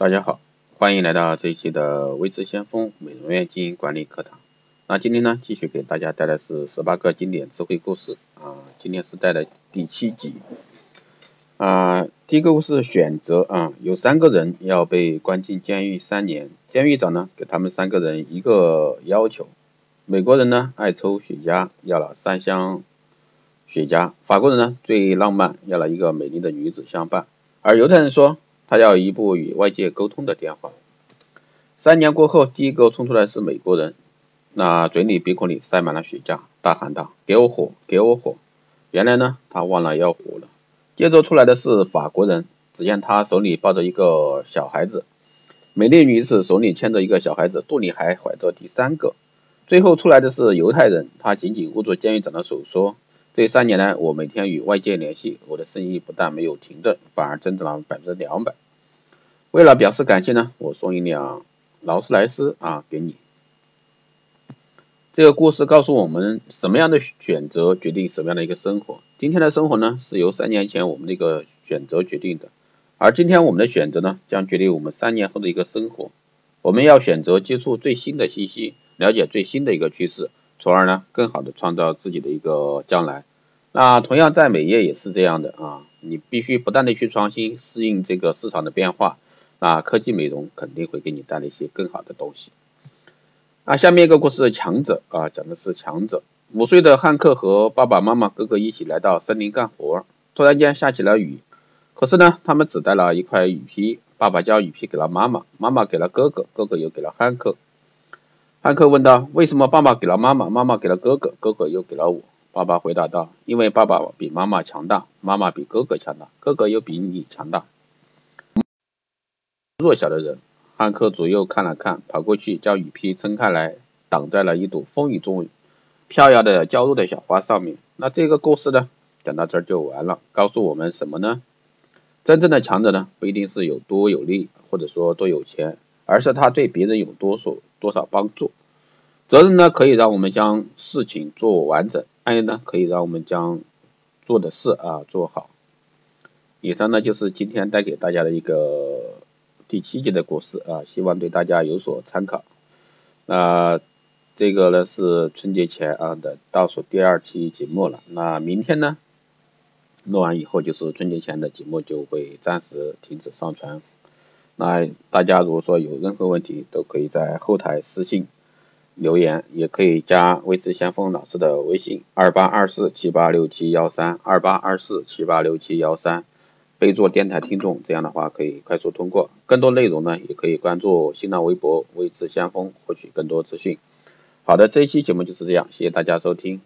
大家好，欢迎来到这一期的微知先锋美容院经营管理课堂。那今天呢，继续给大家带来是十八个经典智慧故事啊。今天是带来第七集啊。第一个故事选择啊，有三个人要被关进监狱三年，监狱长呢给他们三个人一个要求。美国人呢爱抽雪茄，要了三箱雪茄；法国人呢最浪漫，要了一个美丽的女子相伴；而犹太人说。他要一部与外界沟通的电话。三年过后，第一个冲出来是美国人，那嘴里鼻孔里塞满了雪茄，大喊道：“给我火，给我火！”原来呢，他忘了要火了。接着出来的是法国人，只见他手里抱着一个小孩子，美丽女子手里牵着一个小孩子，肚里还怀着第三个。最后出来的是犹太人，他紧紧握住监狱长的手说。这三年来，我每天与外界联系，我的生意不但没有停顿，反而增长了百分之两百。为了表示感谢呢，我送一辆劳斯莱斯啊给你。这个故事告诉我们，什么样的选择决定什么样的一个生活。今天的生活呢，是由三年前我们的一个选择决定的，而今天我们的选择呢，将决定我们三年后的一个生活。我们要选择接触最新的信息，了解最新的一个趋势。从而呢，更好的创造自己的一个将来。那同样在美业也是这样的啊，你必须不断的去创新，适应这个市场的变化。那科技美容肯定会给你带来一些更好的东西。那下面一个故事，强者啊，讲的是强者。五岁的汉克和爸爸妈妈、哥哥一起来到森林干活，突然间下起了雨。可是呢，他们只带了一块雨披，爸爸将雨披给了妈妈，妈妈给了哥哥，哥哥又给了汉克。汉克问道：“为什么爸爸给了妈妈，妈妈给了哥哥，哥哥又给了我？”爸爸回答道：“因为爸爸比妈妈强大，妈妈比哥哥强大，哥哥又比你强大。”弱小的人，汉克左右看了看，跑过去将雨披撑开来，挡在了一朵风雨中飘摇的娇弱的小花上面。那这个故事呢，讲到这儿就完了，告诉我们什么呢？真正的强者呢，不一定是有多有力，或者说多有钱，而是他对别人有多少。多少帮助？责任呢，可以让我们将事情做完整；爱呢，可以让我们将做的事啊做好。以上呢就是今天带给大家的一个第七节的故事啊，希望对大家有所参考。那这个呢是春节前啊的倒数第二期节目了。那明天呢录完以后，就是春节前的节目就会暂时停止上传。那大家如果说有任何问题，都可以在后台私信留言，也可以加未知先锋老师的微信二八二四七八六七幺三二八二四七八六七幺三，备注电台听众，这样的话可以快速通过。更多内容呢，也可以关注新浪微博未知先锋，获取更多资讯。好的，这一期节目就是这样，谢谢大家收听。